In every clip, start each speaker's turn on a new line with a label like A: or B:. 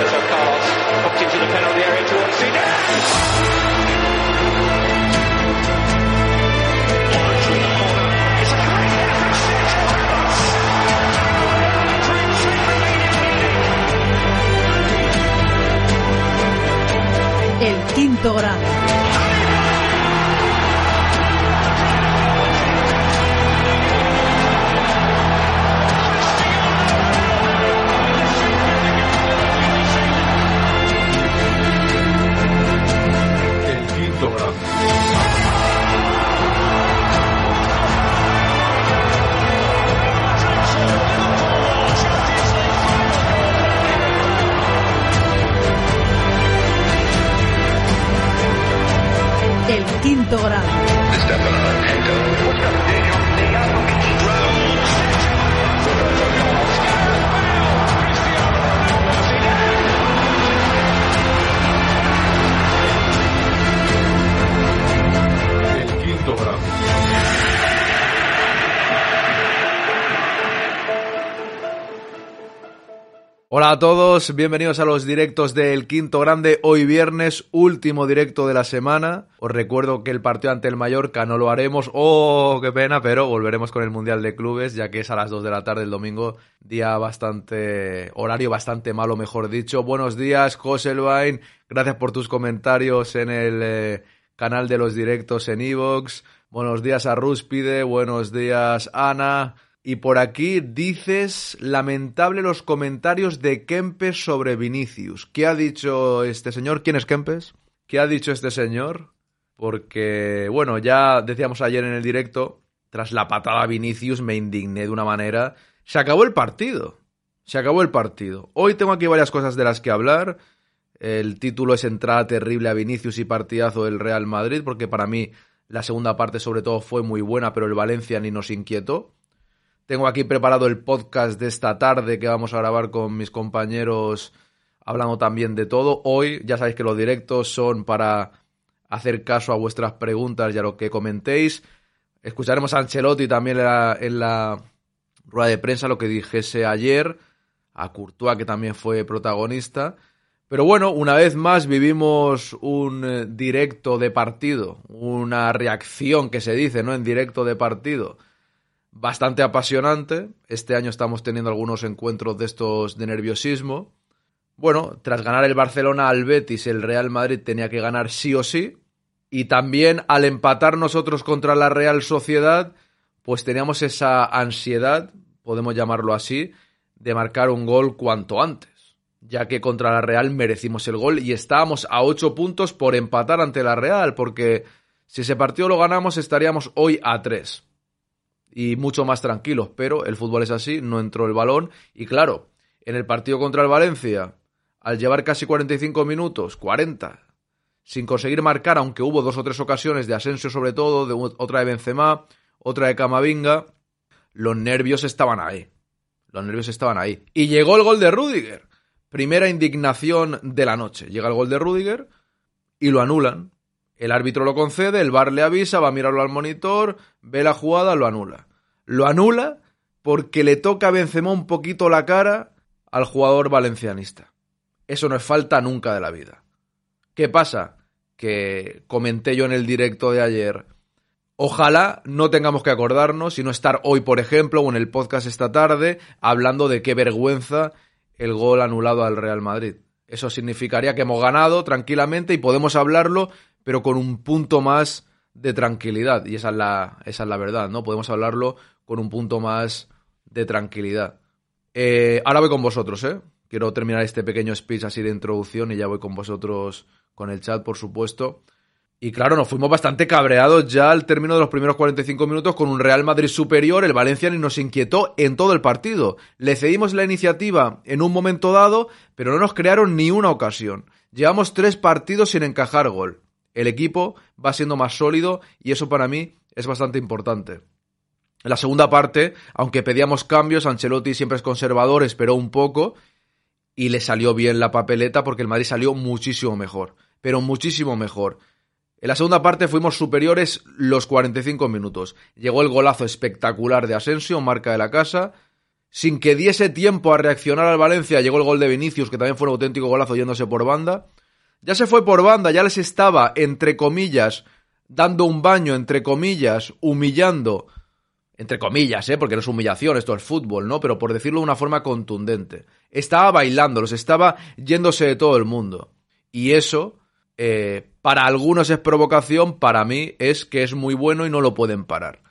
A: Roberto Carlos the penalty area towards.
B: El quinto grado.
C: Quinto grado.
B: El quinto grado.
D: Hola a todos, bienvenidos a los directos del Quinto Grande. Hoy viernes, último directo de la semana. Os recuerdo que el partido ante el Mallorca no lo haremos. ¡Oh, qué pena! Pero volveremos con el Mundial de Clubes, ya que es a las 2 de la tarde el domingo. Día bastante... horario bastante malo, mejor dicho. Buenos días, José Elvain. Gracias por tus comentarios en el eh, canal de los directos en Evox. Buenos días a Rúspide. Buenos días, Ana. Y por aquí dices, lamentable los comentarios de Kempes sobre Vinicius. ¿Qué ha dicho este señor? ¿Quién es Kempes? ¿Qué ha dicho este señor? Porque, bueno, ya decíamos ayer en el directo, tras la patada a Vinicius me indigné de una manera. Se acabó el partido. Se acabó el partido. Hoy tengo aquí varias cosas de las que hablar. El título es entrada terrible a Vinicius y partidazo del Real Madrid, porque para mí la segunda parte sobre todo fue muy buena, pero el Valencia ni nos inquietó. Tengo aquí preparado el podcast de esta tarde que vamos a grabar con mis compañeros hablando también de todo. Hoy ya sabéis que los directos son para hacer caso a vuestras preguntas y a lo que comentéis. Escucharemos a Ancelotti también en la, en la rueda de prensa lo que dijese ayer, a Courtois que también fue protagonista. Pero bueno, una vez más vivimos un eh, directo de partido, una reacción que se dice, ¿no? En directo de partido bastante apasionante. Este año estamos teniendo algunos encuentros de estos de nerviosismo. Bueno, tras ganar el Barcelona al Betis, el Real Madrid tenía que ganar sí o sí. Y también al empatar nosotros contra la Real Sociedad, pues teníamos esa ansiedad, podemos llamarlo así, de marcar un gol cuanto antes. Ya que contra la Real merecimos el gol y estábamos a 8 puntos por empatar ante la Real, porque si ese partido lo ganamos estaríamos hoy a 3 y mucho más tranquilos, pero el fútbol es así, no entró el balón y claro, en el partido contra el Valencia, al llevar casi 45 minutos, 40, sin conseguir marcar, aunque hubo dos o tres ocasiones de Asensio sobre todo, de otra de Benzema, otra de Camavinga, los nervios estaban ahí. Los nervios estaban ahí. Y llegó el gol de Rudiger. Primera indignación de la noche. Llega el gol de Rudiger y lo anulan. El árbitro lo concede, el VAR le avisa, va a mirarlo al monitor, ve la jugada, lo anula. Lo anula porque le toca a Benzema un poquito la cara al jugador valencianista. Eso no es falta nunca de la vida. ¿Qué pasa? Que comenté yo en el directo de ayer. Ojalá no tengamos que acordarnos, sino estar hoy, por ejemplo, o en el podcast esta tarde, hablando de qué vergüenza el gol anulado al Real Madrid. Eso significaría que hemos ganado tranquilamente y podemos hablarlo, pero con un punto más de tranquilidad. Y esa es la, esa es la verdad, ¿no? Podemos hablarlo con un punto más de tranquilidad. Eh, ahora voy con vosotros, ¿eh? Quiero terminar este pequeño speech así de introducción y ya voy con vosotros con el chat, por supuesto. Y claro, nos fuimos bastante cabreados ya al término de los primeros 45 minutos con un Real Madrid superior, el Valencia ni nos inquietó en todo el partido. Le cedimos la iniciativa en un momento dado, pero no nos crearon ni una ocasión. Llevamos tres partidos sin encajar gol. El equipo va siendo más sólido y eso para mí es bastante importante. En la segunda parte, aunque pedíamos cambios, Ancelotti siempre es conservador, esperó un poco y le salió bien la papeleta porque el Madrid salió muchísimo mejor, pero muchísimo mejor. En la segunda parte fuimos superiores los 45 minutos. Llegó el golazo espectacular de Asensio, marca de la casa. Sin que diese tiempo a reaccionar al Valencia, llegó el gol de Vinicius, que también fue un auténtico golazo yéndose por banda. Ya se fue por banda, ya les estaba, entre comillas, dando un baño, entre comillas, humillando. Entre comillas, ¿eh? Porque no es humillación, esto es fútbol, ¿no? Pero por decirlo de una forma contundente. Estaba bailando, los estaba yéndose de todo el mundo. Y eso eh, para algunos es provocación, para mí es que es muy bueno y no lo pueden parar.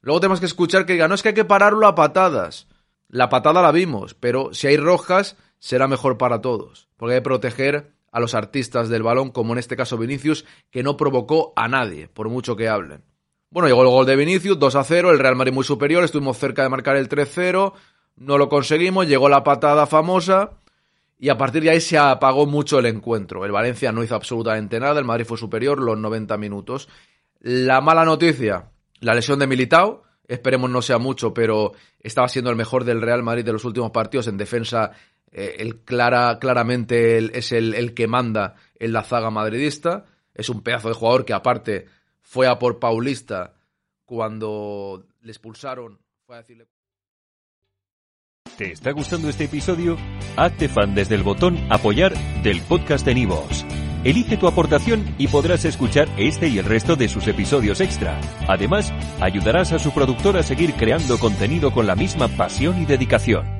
D: Luego tenemos que escuchar que digan, no es que hay que pararlo a patadas. La patada la vimos, pero si hay rojas, será mejor para todos. Porque hay que proteger a los artistas del balón, como en este caso Vinicius, que no provocó a nadie, por mucho que hablen. Bueno, llegó el gol de Vinicius, 2 a 0, el Real Madrid muy superior, estuvimos cerca de marcar el 3-0, no lo conseguimos, llegó la patada famosa, y a partir de ahí se apagó mucho el encuentro. El Valencia no hizo absolutamente nada, el Madrid fue superior los 90 minutos. La mala noticia, la lesión de Militao, esperemos no sea mucho, pero estaba siendo el mejor del Real Madrid de los últimos partidos en defensa. Eh, el clara, claramente es el, el que manda en la zaga madridista. Es un pedazo de jugador que aparte fue a por Paulista cuando le expulsaron.
E: ¿Te está gustando este episodio? Hazte fan desde el botón Apoyar del podcast de Nivos. Elige tu aportación y podrás escuchar este y el resto de sus episodios extra. Además, ayudarás a su productor a seguir creando contenido con la misma pasión y dedicación.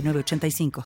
F: 85